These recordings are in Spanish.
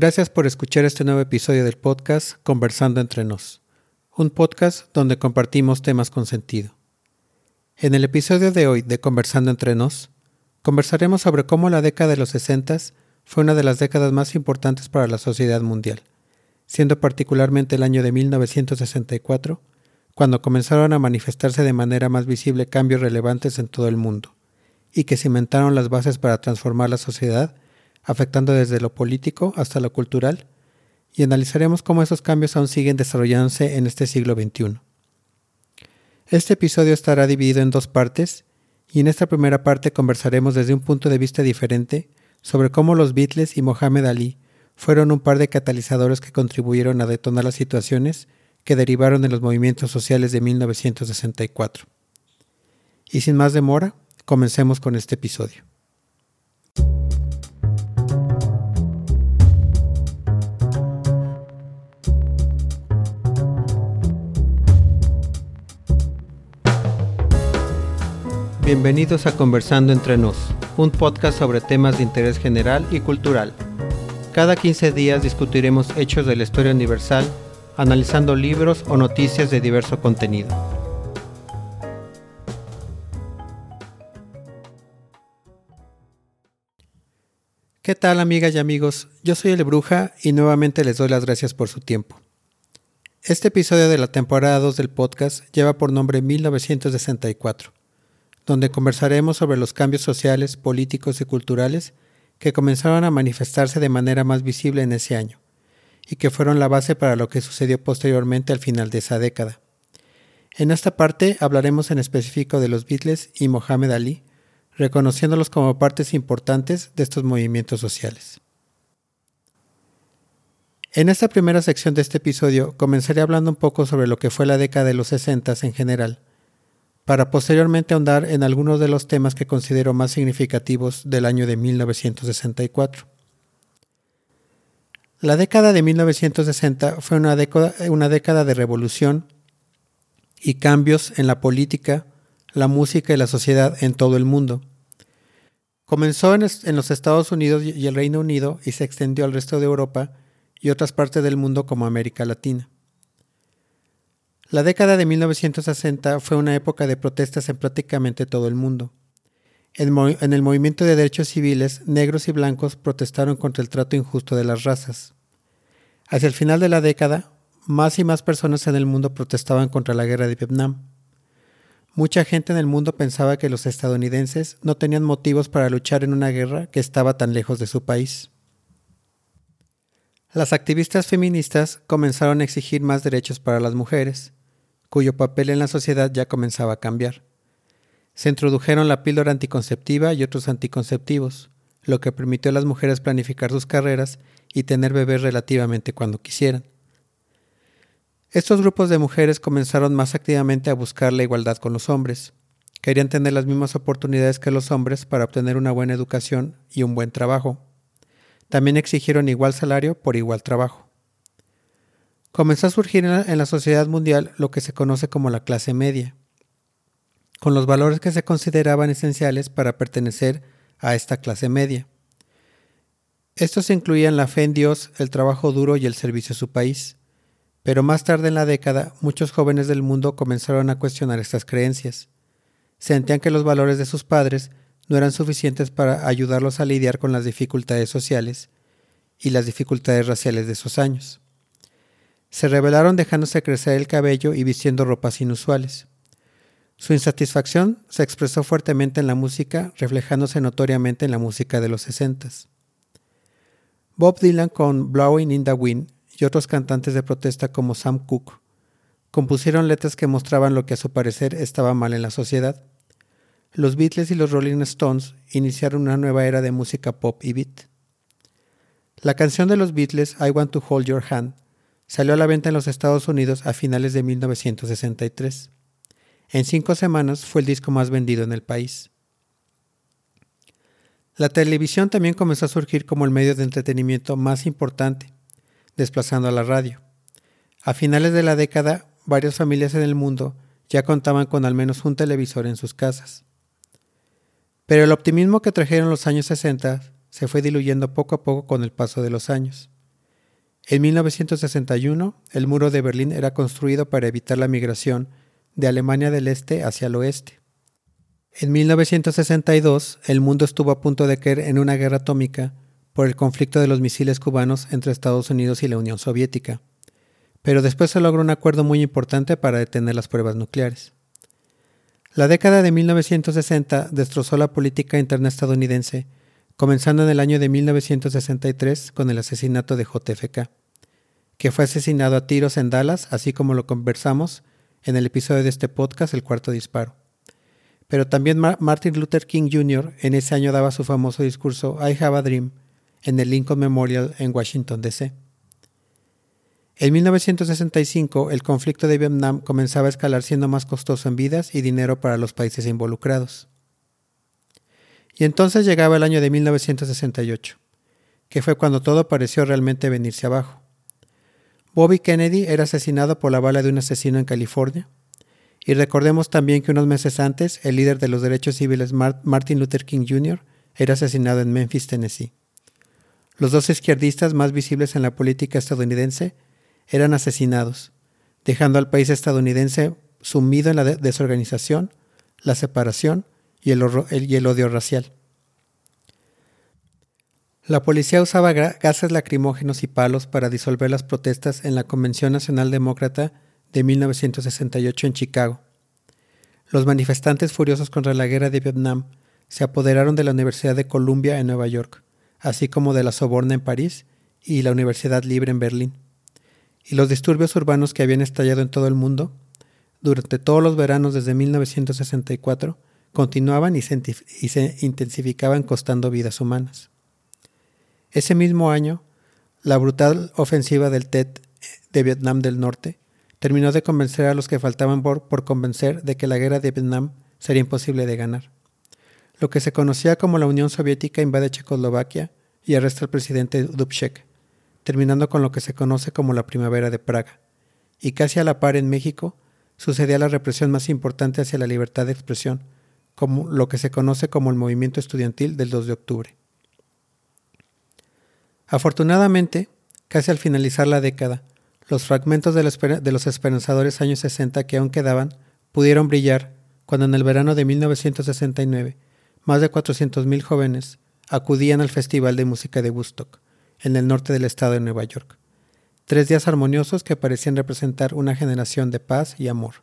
Gracias por escuchar este nuevo episodio del podcast Conversando entre nos, un podcast donde compartimos temas con sentido. En el episodio de hoy de Conversando entre nos, conversaremos sobre cómo la década de los 60 fue una de las décadas más importantes para la sociedad mundial, siendo particularmente el año de 1964, cuando comenzaron a manifestarse de manera más visible cambios relevantes en todo el mundo, y que cimentaron las bases para transformar la sociedad, afectando desde lo político hasta lo cultural, y analizaremos cómo esos cambios aún siguen desarrollándose en este siglo XXI. Este episodio estará dividido en dos partes, y en esta primera parte conversaremos desde un punto de vista diferente sobre cómo los Beatles y Mohamed Ali fueron un par de catalizadores que contribuyeron a detonar las situaciones que derivaron de los movimientos sociales de 1964. Y sin más demora, comencemos con este episodio. Bienvenidos a Conversando entre nos, un podcast sobre temas de interés general y cultural. Cada 15 días discutiremos hechos de la historia universal, analizando libros o noticias de diverso contenido. ¿Qué tal amigas y amigos? Yo soy el Bruja y nuevamente les doy las gracias por su tiempo. Este episodio de la temporada 2 del podcast lleva por nombre 1964 donde conversaremos sobre los cambios sociales, políticos y culturales que comenzaron a manifestarse de manera más visible en ese año, y que fueron la base para lo que sucedió posteriormente al final de esa década. En esta parte hablaremos en específico de los Beatles y Mohamed Ali, reconociéndolos como partes importantes de estos movimientos sociales. En esta primera sección de este episodio comenzaré hablando un poco sobre lo que fue la década de los 60 en general, para posteriormente ahondar en algunos de los temas que considero más significativos del año de 1964. La década de 1960 fue una década, de revolución y cambios en la política, la música y la sociedad en todo el mundo. Comenzó en, los Estados Unidos y el Reino Unido y se extendió al resto de Europa y otras partes del mundo como América Latina. La década de 1960 fue una época de protestas en prácticamente todo el mundo. En, el movimiento de derechos civiles, negros y blancos protestaron contra el trato injusto de las razas. Hacia el final de la década, más y más personas en el mundo protestaban contra la guerra de Vietnam. Mucha gente en el mundo pensaba que los estadounidenses no tenían motivos para luchar en una guerra que estaba tan lejos de su país. Las activistas feministas comenzaron a exigir más derechos para las mujeres, cuyo papel en la sociedad ya comenzaba a cambiar. Se introdujeron la píldora anticonceptiva y otros anticonceptivos, lo que permitió a las mujeres planificar sus carreras y tener bebés relativamente cuando quisieran. Estos grupos de mujeres comenzaron más activamente a buscar la igualdad con los hombres. Querían tener las mismas oportunidades que los hombres para obtener una buena educación y un buen trabajo. También exigieron igual salario por igual trabajo comenzó a surgir en la, sociedad mundial lo que se conoce como la clase media, con los valores que se consideraban esenciales para pertenecer a esta clase media. Estos incluían la fe en Dios, el trabajo duro y el servicio a su país. Pero más tarde en la década, muchos jóvenes del mundo comenzaron a cuestionar estas creencias. Sentían que los valores de sus padres no eran suficientes para ayudarlos a lidiar con las dificultades sociales y las dificultades raciales de esos años. Se rebelaron dejándose crecer el cabello y vistiendo ropas inusuales. Su insatisfacción se expresó fuertemente en la música, reflejándose notoriamente en la música de los sesentas. Bob Dylan con Blowing in the Wind y otros cantantes de protesta como Sam Cooke compusieron letras que mostraban lo que a su parecer estaba mal en la sociedad. Los Beatles y los Rolling Stones iniciaron una nueva era de música pop y beat. La canción de los Beatles, I Want to Hold Your Hand, Salió a la venta en los Estados Unidos a finales de 1963. En cinco semanas fue el disco más vendido en el país. La televisión también comenzó a surgir como el medio de entretenimiento más importante, desplazando a la radio. A finales de la década, varias familias en el mundo ya contaban con al menos un televisor en sus casas. Pero el optimismo que trajeron los años 60 se fue diluyendo poco a poco con el paso de los años. En 1961, el muro de Berlín era construido para evitar la migración de Alemania del Este hacia el oeste. En 1962, el mundo estuvo a punto de caer en una guerra atómica por el conflicto de los misiles cubanos entre Estados Unidos y la Unión Soviética, pero después se logró un acuerdo muy importante para detener las pruebas nucleares. La década de 1960 destrozó la política interna estadounidense comenzando en el año de 1963 con el asesinato de JFK, que fue asesinado a tiros en Dallas, así como lo conversamos en el episodio de este podcast, El Cuarto Disparo. Pero también Martin Luther King Jr. en ese año daba su famoso discurso I Have a Dream en el Lincoln Memorial en Washington, D.C. En 1965, el conflicto de Vietnam comenzaba a escalar siendo más costoso en vidas y dinero para los países involucrados. Y entonces llegaba el año de 1968, que fue cuando todo pareció realmente venirse abajo. Bobby Kennedy era asesinado por la bala de un asesino en California. Y recordemos también que unos meses antes, el líder de los derechos civiles Martin Luther King Jr. era asesinado en Memphis, Tennessee. Los dos izquierdistas más visibles en la política estadounidense eran asesinados, dejando al país estadounidense sumido en la desorganización, la separación y el, odio racial. La policía usaba gases lacrimógenos y palos para disolver las protestas en la Convención Nacional Demócrata de 1968 en Chicago. Los manifestantes furiosos contra la guerra de Vietnam se apoderaron de la Universidad de Columbia en Nueva York, así como de la Soborna en París y la Universidad Libre en Berlín. Y los disturbios urbanos que habían estallado en todo el mundo durante todos los veranos desde 1964 continuaban y se, intensificaban costando vidas humanas. Ese mismo año, la brutal ofensiva del TET de Vietnam del Norte terminó de convencer a los que faltaban por, convencer de que la guerra de Vietnam sería imposible de ganar. Lo que se conocía como la Unión Soviética invade Checoslovaquia y arresta al presidente Dubček, terminando con lo que se conoce como la Primavera de Praga. Y casi a la par en México sucedía la represión más importante hacia la libertad de expresión, como lo que se conoce como el movimiento estudiantil del 2 de octubre. Afortunadamente, casi al finalizar la década, los fragmentos de, los esperanzadores años 60 que aún quedaban pudieron brillar cuando en el verano de 1969 más de 400.000 jóvenes acudían al Festival de Música de Woodstock, en el norte del estado de Nueva York. Tres días armoniosos que parecían representar una generación de paz y amor.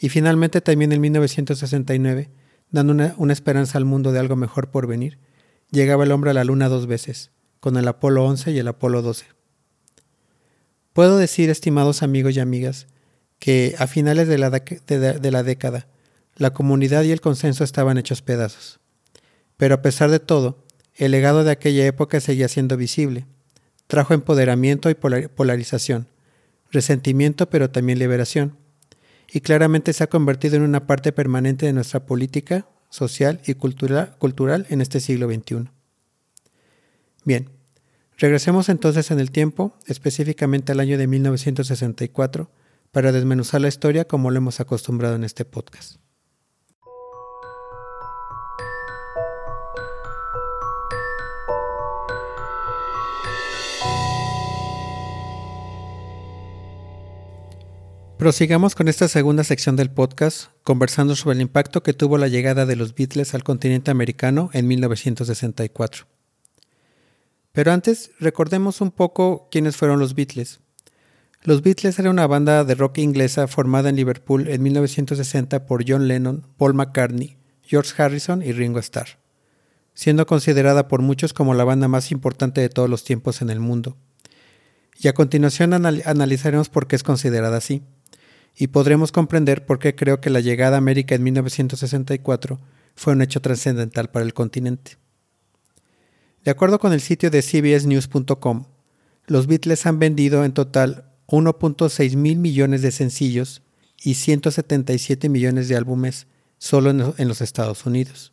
Y finalmente también en 1969, dando una, esperanza al mundo de algo mejor por venir, llegaba el hombre a la luna dos veces, con el Apolo 11 y el Apolo 12. Puedo decir, estimados amigos y amigas, que a finales de la, de la década, la comunidad y el consenso estaban hechos pedazos. Pero a pesar de todo, el legado de aquella época seguía siendo visible. Trajo empoderamiento y polarización, resentimiento pero también liberación y claramente se ha convertido en una parte permanente de nuestra política social y cultural en este siglo XXI. Bien, regresemos entonces en el tiempo, específicamente al año de 1964, para desmenuzar la historia como lo hemos acostumbrado en este podcast. Prosigamos con esta segunda sección del podcast, conversando sobre el impacto que tuvo la llegada de los Beatles al continente americano en 1964. Pero antes, recordemos un poco quiénes fueron los Beatles. Los Beatles era una banda de rock inglesa formada en Liverpool en 1960 por John Lennon, Paul McCartney, George Harrison y Ringo Starr, siendo considerada por muchos como la banda más importante de todos los tiempos en el mundo. Y a continuación analizaremos por qué es considerada así y podremos comprender por qué creo que la llegada a América en 1964 fue un hecho trascendental para el continente. De acuerdo con el sitio de cbsnews.com, los Beatles han vendido en total 1.6 mil millones de sencillos y 177 millones de álbumes solo en los Estados Unidos.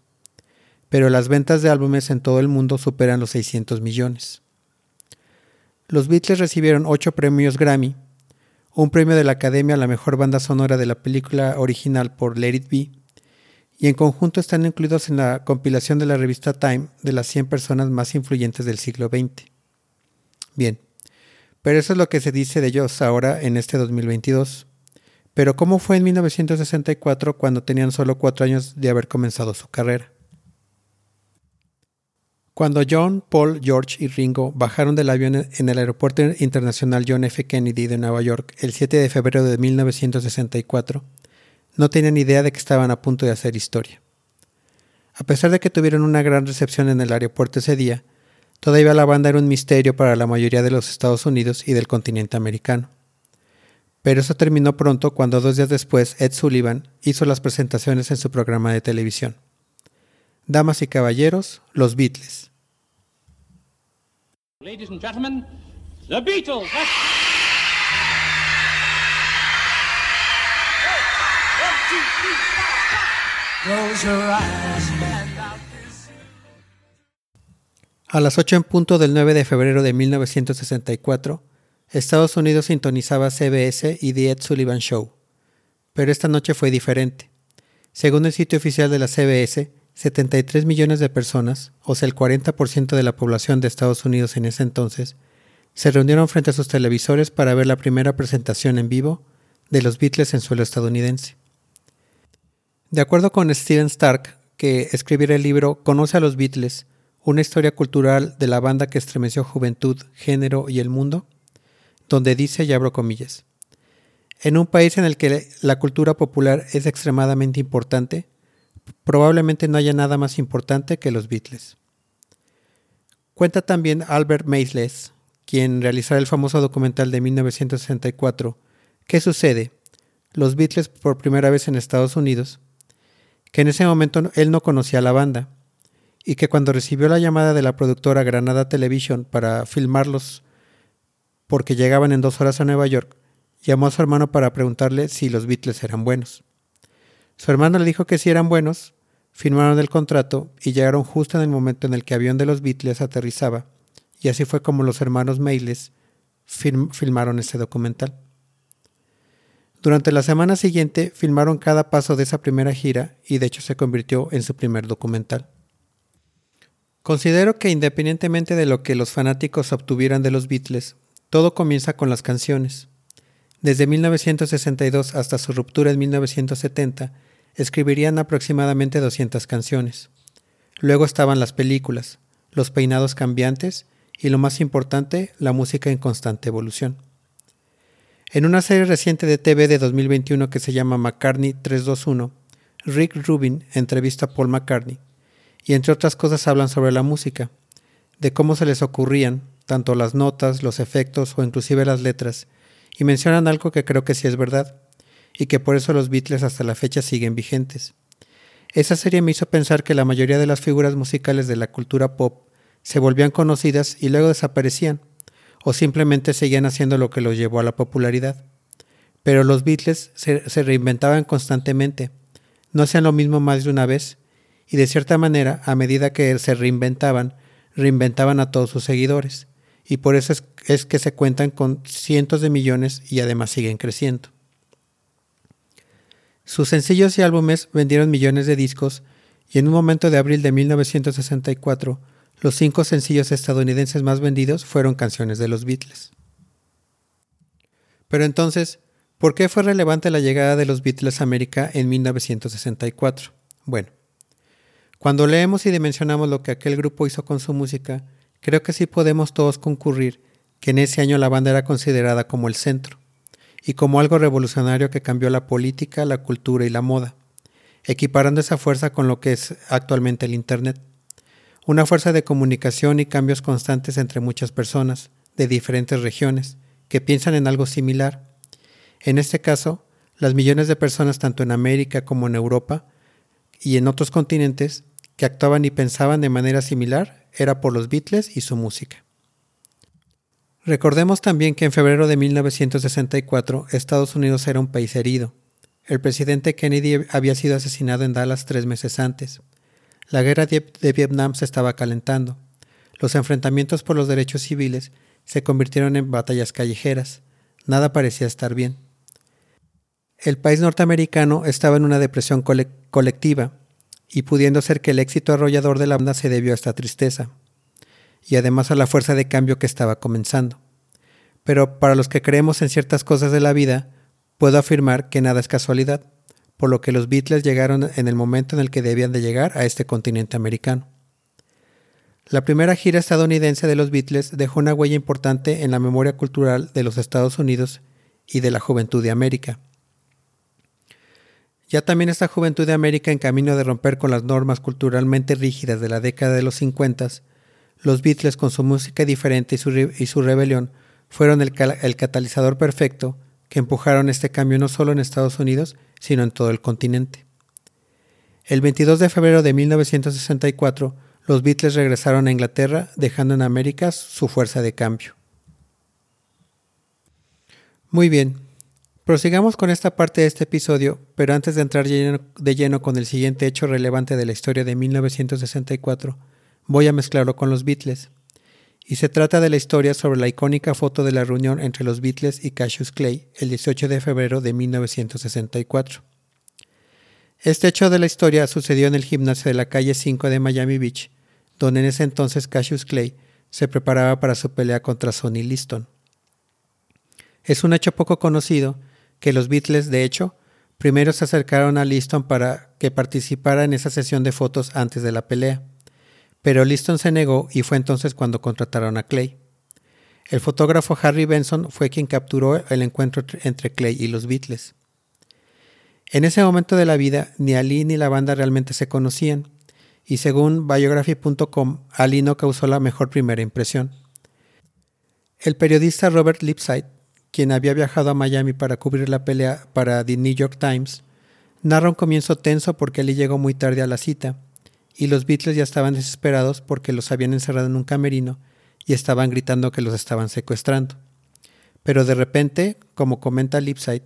Pero las ventas de álbumes en todo el mundo superan los 600 millones. Los Beatles recibieron 8 premios Grammy un premio de la Academia a la mejor banda sonora de la película original por Let It Be, y en conjunto están incluidos en la compilación de la revista Time de las 100 personas más influyentes del siglo XX. Bien, Pero eso es lo que se dice de ellos ahora en este 2022. Pero ¿cómo fue en 1964 cuando tenían solo cuatro años de haber comenzado su carrera? Cuando John, Paul, George y Ringo bajaron del avión en el Aeropuerto Internacional John F. Kennedy de Nueva York el 7 de febrero de 1964, no tenían idea de que estaban a punto de hacer historia. A pesar de que tuvieron una gran recepción en el aeropuerto ese día, todavía la banda era un misterio para la mayoría de los Estados Unidos y del continente americano. Pero eso terminó pronto cuando dos días después Ed Sullivan hizo las presentaciones en su programa de televisión. Damas y caballeros, los Beatles. Beatles. A las 8 en punto del 9 de febrero de 1964, Estados Unidos sintonizaba CBS y The Ed Sullivan Show. Pero esta noche fue diferente. Según el sitio oficial de la CBS, 73 millones de personas, o sea el 40% de la población de Estados Unidos en ese entonces, se reunieron frente a sus televisores para ver la primera presentación en vivo de los Beatles en suelo estadounidense. De acuerdo con Steven Stark, que escribiera el libro Conoce a los Beatles, una historia cultural de la banda que estremeció juventud, género y el mundo, donde dice, y abro comillas, en un país en el que la cultura popular es extremadamente importante, probablemente no haya nada más importante que los Beatles. Cuenta también Albert Maysles, quien realizará el famoso documental de 1964, ¿Qué sucede? Los Beatles por primera vez en Estados Unidos, que en ese momento él no conocía a la banda, y que cuando recibió la llamada de la productora Granada Television para filmarlos porque llegaban en dos horas a Nueva York, llamó a su hermano para preguntarle si los Beatles eran buenos. Su hermano le dijo que si eran buenos, firmaron el contrato y llegaron justo en el momento en el que el avión de los Beatles aterrizaba, y así fue como los hermanos Mailes filmaron ese documental. Durante la semana siguiente filmaron cada paso de esa primera gira y de hecho se convirtió en su primer documental. Considero que independientemente de lo que los fanáticos obtuvieran de los Beatles, todo comienza con las canciones. Desde 1962 hasta su ruptura en 1970, escribirían aproximadamente 200 canciones. Luego estaban las películas, los peinados cambiantes y lo más importante, la música en constante evolución. En una serie reciente de TV de 2021 que se llama McCartney 321, Rick Rubin entrevista a Paul McCartney y entre otras cosas hablan sobre la música, de cómo se les ocurrían tanto las notas, los efectos o inclusive las letras, y mencionan algo que creo que sí es verdad, y que por eso los Beatles hasta la fecha siguen vigentes. Esa serie me hizo pensar que la mayoría de las figuras musicales de la cultura pop se volvían conocidas y luego desaparecían, o simplemente seguían haciendo lo que los llevó a la popularidad. Pero los Beatles se, reinventaban constantemente, no hacían lo mismo más de una vez, y de cierta manera, a medida que se reinventaban, reinventaban a todos sus seguidores, y por eso es, es que se cuentan con cientos de millones y además siguen creciendo. Sus sencillos y álbumes vendieron millones de discos y en un momento de abril de 1964, los cinco sencillos estadounidenses más vendidos fueron canciones de los Beatles. Pero entonces, ¿por qué fue relevante la llegada de los Beatles a América en 1964? Bueno, cuando leemos y dimensionamos lo que aquel grupo hizo con su música, creo que sí podemos todos concurrir que en ese año la banda era considerada como el centro y como algo revolucionario que cambió la política, la cultura y la moda, equiparando esa fuerza con lo que es actualmente el Internet. Una fuerza de comunicación y cambios constantes entre muchas personas de diferentes regiones que piensan en algo similar. En este caso, las millones de personas tanto en América como en Europa y en otros continentes que actuaban y pensaban de manera similar era por los Beatles y su música. Recordemos también que en febrero de 1964 Estados Unidos era un país herido. El presidente Kennedy había sido asesinado en Dallas tres meses antes. La guerra de Vietnam se estaba calentando. Los enfrentamientos por los derechos civiles se convirtieron en batallas callejeras. Nada parecía estar bien. El país norteamericano estaba en una depresión colectiva y pudiendo ser que el éxito arrollador de la banda se debió a esta tristeza y además a la fuerza de cambio que estaba comenzando. Pero para los que creemos en ciertas cosas de la vida, puedo afirmar que nada es casualidad, por lo que los Beatles llegaron en el momento en el que debían de llegar a este continente americano. La primera gira estadounidense de los Beatles dejó una huella importante en la memoria cultural de los Estados Unidos y de la juventud de América. Ya también esta juventud de América en camino de romper con las normas culturalmente rígidas de la década de los 50, los Beatles con su música diferente y su, y su rebelión fueron el, el catalizador perfecto que empujaron este cambio no solo en Estados Unidos, sino en todo el continente. El 22 de febrero de 1964, los Beatles regresaron a Inglaterra, dejando en América su fuerza de cambio. Muy bien, prosigamos con esta parte de este episodio, pero antes de entrar de lleno con el siguiente hecho relevante de la historia de 1964, voy a mezclarlo con los Beatles. Y se trata de la historia sobre la icónica foto de la reunión entre los Beatles y Cassius Clay el 18 de febrero de 1964. Este hecho de la historia sucedió en el gimnasio de la calle 5 de Miami Beach, donde en ese entonces Cassius Clay se preparaba para su pelea contra Sonny Liston. Es un hecho poco conocido que los Beatles, de hecho, primero se acercaron a Liston para que participara en esa sesión de fotos antes de la pelea. Pero Liston se negó y fue entonces cuando contrataron a Clay. El fotógrafo Harry Benson fue quien capturó el encuentro entre Clay y los Beatles. En ese momento de la vida, ni Ali ni la banda realmente se conocían, y según biography.com, Ali no causó la mejor primera impresión. El periodista Robert Lipsyte quien había viajado a Miami para cubrir la pelea para The New York Times, narra un comienzo tenso porque Ali llegó muy tarde a la cita, y los Beatles ya estaban desesperados porque los habían encerrado en un camerino y estaban gritando que los estaban secuestrando. Pero de repente, como comenta Lipside,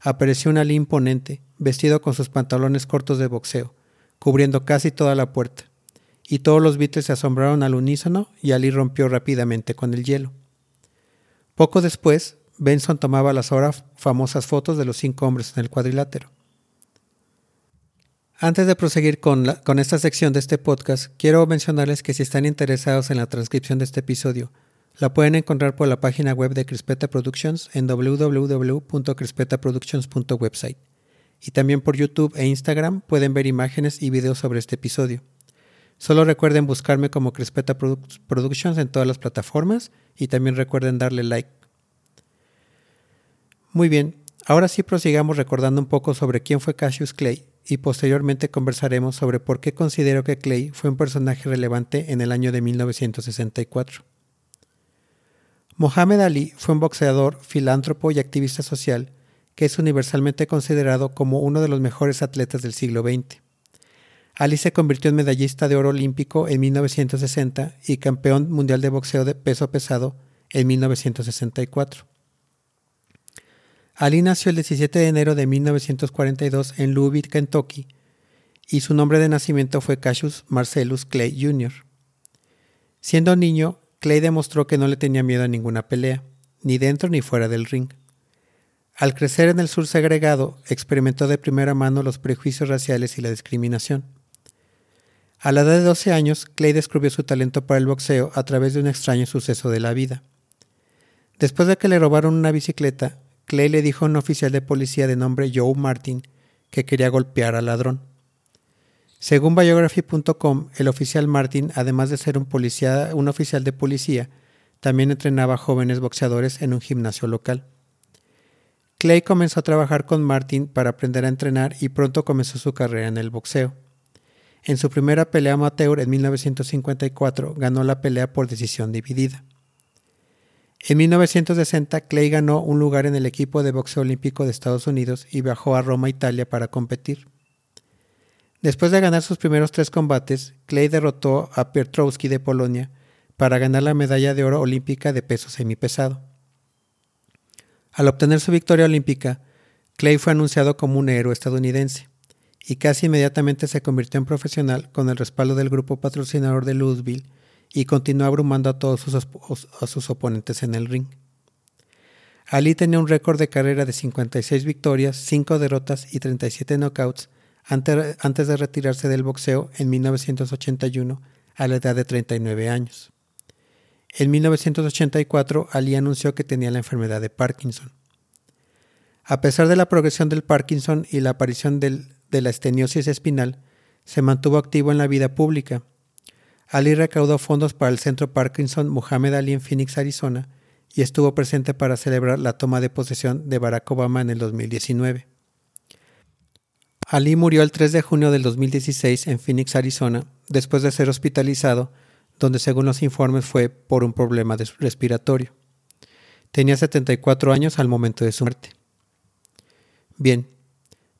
apareció un Ali imponente, vestido con sus pantalones cortos de boxeo, cubriendo casi toda la puerta, y todos los Beatles se asombraron al unísono y Ali rompió rápidamente con el hielo. Poco después, Benson tomaba las ahora famosas fotos de los cinco hombres en el cuadrilátero. Antes de proseguir con, con, esta sección de este podcast, quiero mencionarles que si están interesados en la transcripción de este episodio, la pueden encontrar por la página web de Crispeta Productions en www.crispetaproductions.website. Y también por YouTube e Instagram pueden ver imágenes y videos sobre este episodio. Solo recuerden buscarme como Crispeta Productions en todas las plataformas y también recuerden darle like muy bien, ahora sí prosigamos recordando un poco sobre quién fue Cassius Clay y posteriormente conversaremos sobre por qué considero que Clay fue un personaje relevante en el año de 1964. Mohamed Ali fue un boxeador, filántropo y activista social que es universalmente considerado como uno de los mejores atletas del siglo XX. Ali se convirtió en medallista de oro olímpico en 1960 y campeón mundial de boxeo de peso pesado en 1964. Ali nació el 17 de enero de 1942 en Louisville, Kentucky, y su nombre de nacimiento fue Cassius Marcellus Clay Jr. Siendo niño, Clay demostró que no le tenía miedo a ninguna pelea, ni dentro ni fuera del ring. Al crecer en el sur segregado, experimentó de primera mano los prejuicios raciales y la discriminación. A la edad de 12 años, Clay descubrió su talento para el boxeo a través de un extraño suceso de la vida. Después de que le robaron una bicicleta, Clay le dijo a un oficial de policía de nombre Joe Martin que quería golpear al ladrón. Según biography.com, el oficial Martin, además de ser un, policía, un oficial de policía, también entrenaba jóvenes boxeadores en un gimnasio local. Clay comenzó a trabajar con Martin para aprender a entrenar y pronto comenzó su carrera en el boxeo. En su primera pelea amateur en 1954 ganó la pelea por decisión dividida. En 1960, Clay ganó un lugar en el equipo de boxeo olímpico de Estados Unidos y viajó a Roma, Italia, para competir. Después de ganar sus primeros tres combates, Clay derrotó a Piotrowski de Polonia para ganar la medalla de oro olímpica de peso semipesado. Al obtener su victoria olímpica, Clay fue anunciado como un héroe estadounidense y casi inmediatamente se convirtió en profesional con el respaldo del grupo patrocinador de Louisville y continuó abrumando a todos sus, oponentes en el ring. Ali tenía un récord de carrera de 56 victorias, 5 derrotas y 37 knockouts antes de retirarse del boxeo en 1981 a la edad de 39 años. en 1984 Ali anunció que tenía la enfermedad de Parkinson. A pesar de la progresión del Parkinson y la aparición de la esteniosis espinal, se mantuvo activo en la vida pública. Ali recaudó fondos para el Centro Parkinson Muhammad Ali en Phoenix, Arizona, y estuvo presente para celebrar la toma de posesión de Barack Obama en el 2019. Ali murió el 3 de junio del 2016 en Phoenix, Arizona, después de ser hospitalizado, donde según los informes fue por un problema respiratorio. Tenía 74 años al momento de su muerte. Bien,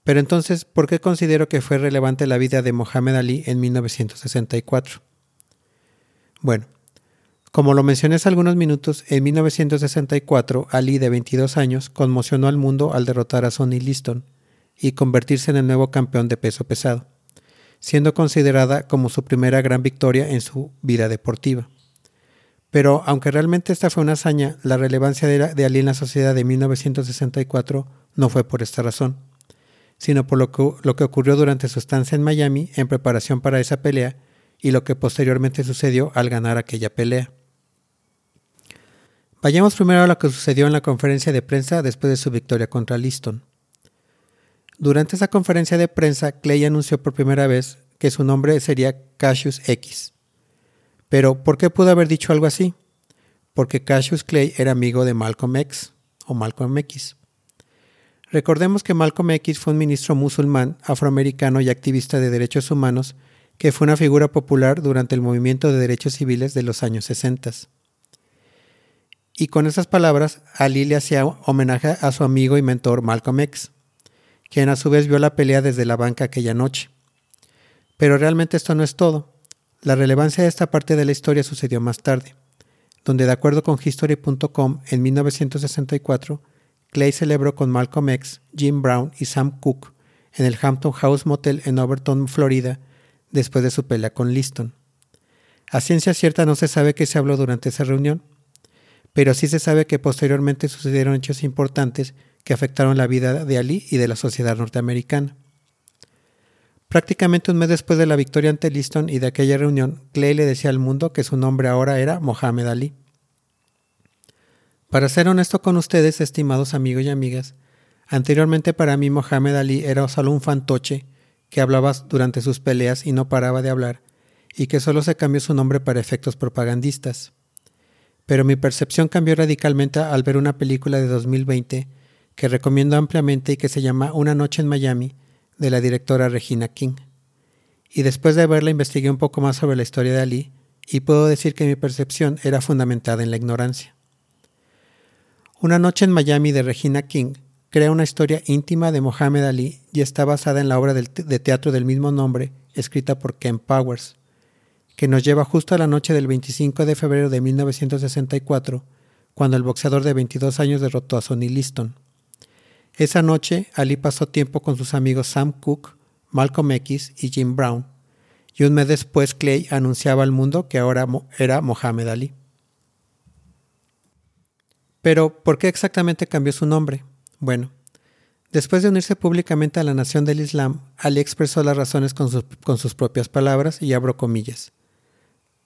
pero entonces, ¿por qué considero que fue relevante la vida de Mohamed Ali en 1964? Bueno, como lo mencioné hace algunos minutos, en 1964 Ali, de 22 años, conmocionó al mundo al derrotar a Sonny Liston y convertirse en el nuevo campeón de peso pesado, siendo considerada como su primera gran victoria en su vida deportiva. Pero aunque realmente esta fue una hazaña, la relevancia de, Ali en la sociedad de 1964 no fue por esta razón, sino por lo que, lo que ocurrió durante su estancia en Miami en preparación para esa pelea y lo que posteriormente sucedió al ganar aquella pelea. Vayamos primero a lo que sucedió en la conferencia de prensa después de su victoria contra Liston. Durante esa conferencia de prensa, Clay anunció por primera vez que su nombre sería Cassius X. Pero, ¿por qué pudo haber dicho algo así? Porque Cassius Clay era amigo de Malcolm X o Malcolm X. Recordemos que Malcolm X fue un ministro musulmán, afroamericano y activista de derechos humanos que fue una figura popular durante el movimiento de derechos civiles de los años 60. Y con esas palabras, Ali le hacía homenaje a su amigo y mentor Malcolm X quien a su vez vio la pelea desde la banca aquella noche. Pero realmente esto no es todo. La relevancia de esta parte de la historia sucedió más tarde, donde de acuerdo con History.com en 1964, Clay celebró con Malcolm X, Jim Brown y Sam Cooke en el Hampton House Motel en Overton, Florida, después de su pelea con Liston. A ciencia cierta no se sabe qué se habló durante esa reunión, pero sí se sabe que posteriormente sucedieron hechos importantes que afectaron la vida de Ali y de la sociedad norteamericana. Prácticamente un mes después de la victoria ante Liston y de aquella reunión, Clay le decía al mundo que su nombre ahora era Mohamed Ali. Para ser honesto con ustedes, estimados amigos y amigas, anteriormente para mí Mohamed Ali era solo un fantoche que hablaba durante sus peleas y no paraba de hablar, y que solo se cambió su nombre para efectos propagandistas. Pero mi percepción cambió radicalmente al ver una película de 2020 que recomiendo ampliamente y que se llama Una noche en Miami, de la directora Regina King. Y después de verla investigué un poco más sobre la historia de Ali y puedo decir que mi percepción era fundamentada en la ignorancia. Una noche en Miami de Regina King crea una historia íntima de Mohamed Ali y está basada en la obra de teatro del mismo nombre, escrita por Ken Powers, que nos lleva justo a la noche del 25 de febrero de 1964, cuando el boxeador de 22 años derrotó a Sonny Liston. Esa noche, Ali pasó tiempo con sus amigos Sam Cooke, Malcolm X y Jim Brown, y un mes después Clay anunciaba al mundo que ahora era Mohamed Ali. Pero, ¿por qué exactamente cambió su nombre? Bueno, después de unirse públicamente a la nación del Islam, Ali expresó las razones con sus, con sus propias palabras y abro comillas.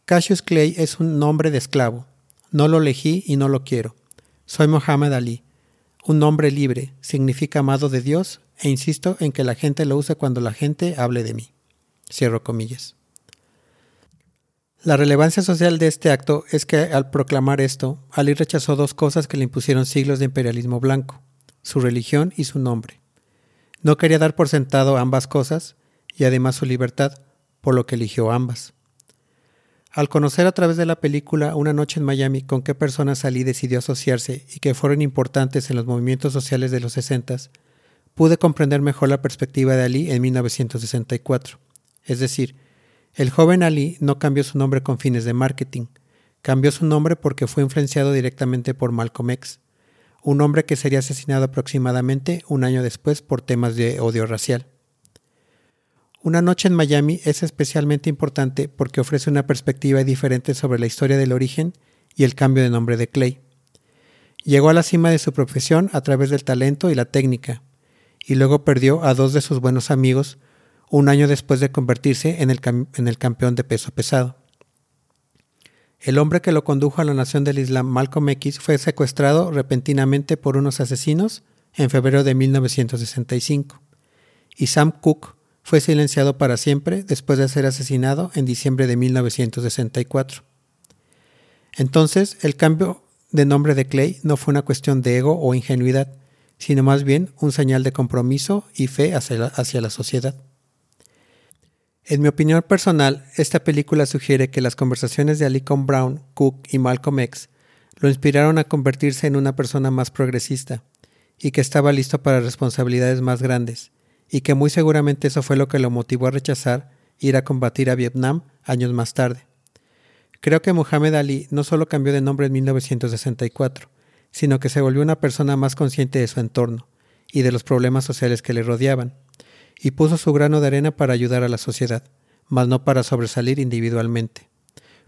Cassius Clay es un nombre de esclavo. No lo elegí y no lo quiero. Soy Mohamed Ali un nombre libre significa amado de Dios e insisto en que la gente lo use cuando la gente hable de mí. Cierro comillas. La relevancia social de este acto es que al proclamar esto, Ali rechazó dos cosas que le impusieron siglos de imperialismo blanco, su religión y su nombre. No quería dar por sentado ambas cosas y además su libertad, por lo que eligió ambas. Al conocer a través de la película Una noche en Miami con qué personas Ali decidió asociarse y que fueron importantes en los movimientos sociales de los 60, pude comprender mejor la perspectiva de Ali en 1964. Es decir, el joven Ali no cambió su nombre con fines de marketing, cambió su nombre porque fue influenciado directamente por Malcolm X, un hombre que sería asesinado aproximadamente un año después por temas de odio racial. Una noche en Miami es especialmente importante porque ofrece una perspectiva diferente sobre la historia del origen y el cambio de nombre de Clay. Llegó a la cima de su profesión a través del talento y la técnica, y luego perdió a dos de sus buenos amigos un año después de convertirse en el, en el campeón de peso pesado. El hombre que lo condujo a la nación del Islam, Malcolm X, fue secuestrado repentinamente por unos asesinos en febrero de 1965, y Sam Cooke fue silenciado para siempre después de ser asesinado en diciembre de 1964. Entonces, el cambio de nombre de Clay no fue una cuestión de ego o ingenuidad, sino más bien un señal de compromiso y fe hacia la, hacia la sociedad. En mi opinión personal, esta película sugiere que las conversaciones de Ali con Brown, Cook y Malcolm X lo inspiraron a convertirse en una persona más progresista y que estaba listo para responsabilidades más grandes, y que muy seguramente eso fue lo que lo motivó a rechazar ir a combatir a Vietnam años más tarde. Creo que Muhammad Ali no solo cambió de nombre en 1964, sino que se volvió una persona más consciente de su entorno y de los problemas sociales que le rodeaban, y puso su grano de arena para ayudar a la sociedad, mas no para sobresalir individualmente.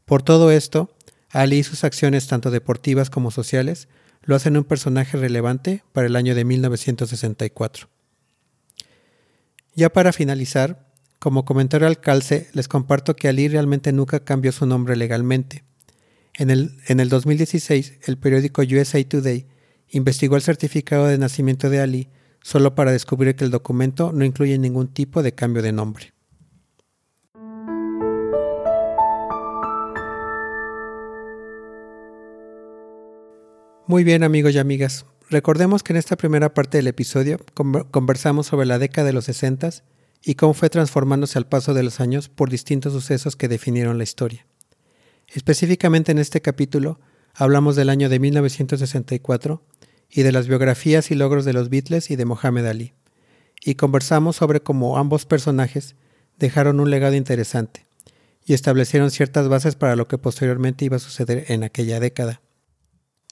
Por todo esto, Ali y sus acciones tanto deportivas como sociales lo hacen un personaje relevante para el año de 1964. Ya para finalizar, como comentario al calce, les comparto que Ali realmente nunca cambió su nombre legalmente. En el, en el 2016, el periódico USA Today investigó el certificado de nacimiento de Ali solo para descubrir que el documento no incluye ningún tipo de cambio de nombre. Muy bien amigos y amigas, recordemos que en esta primera parte del episodio conversamos sobre la década de los 60 y cómo fue transformándose al paso de los años por distintos sucesos que definieron la historia. Específicamente en este capítulo hablamos del año de 1964 y de las biografías y logros de los Beatles y de Mohamed Ali, y conversamos sobre cómo ambos personajes dejaron un legado interesante y establecieron ciertas bases para lo que posteriormente iba a suceder en aquella década.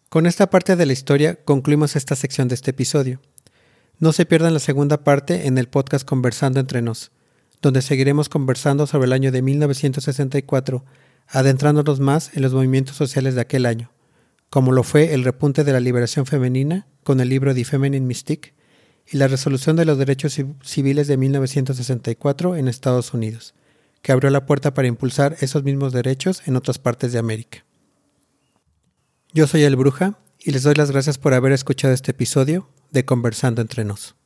Con esta parte de la historia concluimos esta sección de este episodio. No se pierdan la segunda parte en el podcast Conversando entre nos, donde seguiremos conversando sobre el año de 1964, adentrándonos más en los movimientos sociales de aquel año como lo fue el repunte de la liberación femenina con el libro The Feminine Mystique y la resolución de los derechos civiles de 1964 en Estados Unidos, que abrió la puerta para impulsar esos mismos derechos en otras partes de América. Yo soy el Bruja y les doy las gracias por haber escuchado este episodio de Conversando entre nos.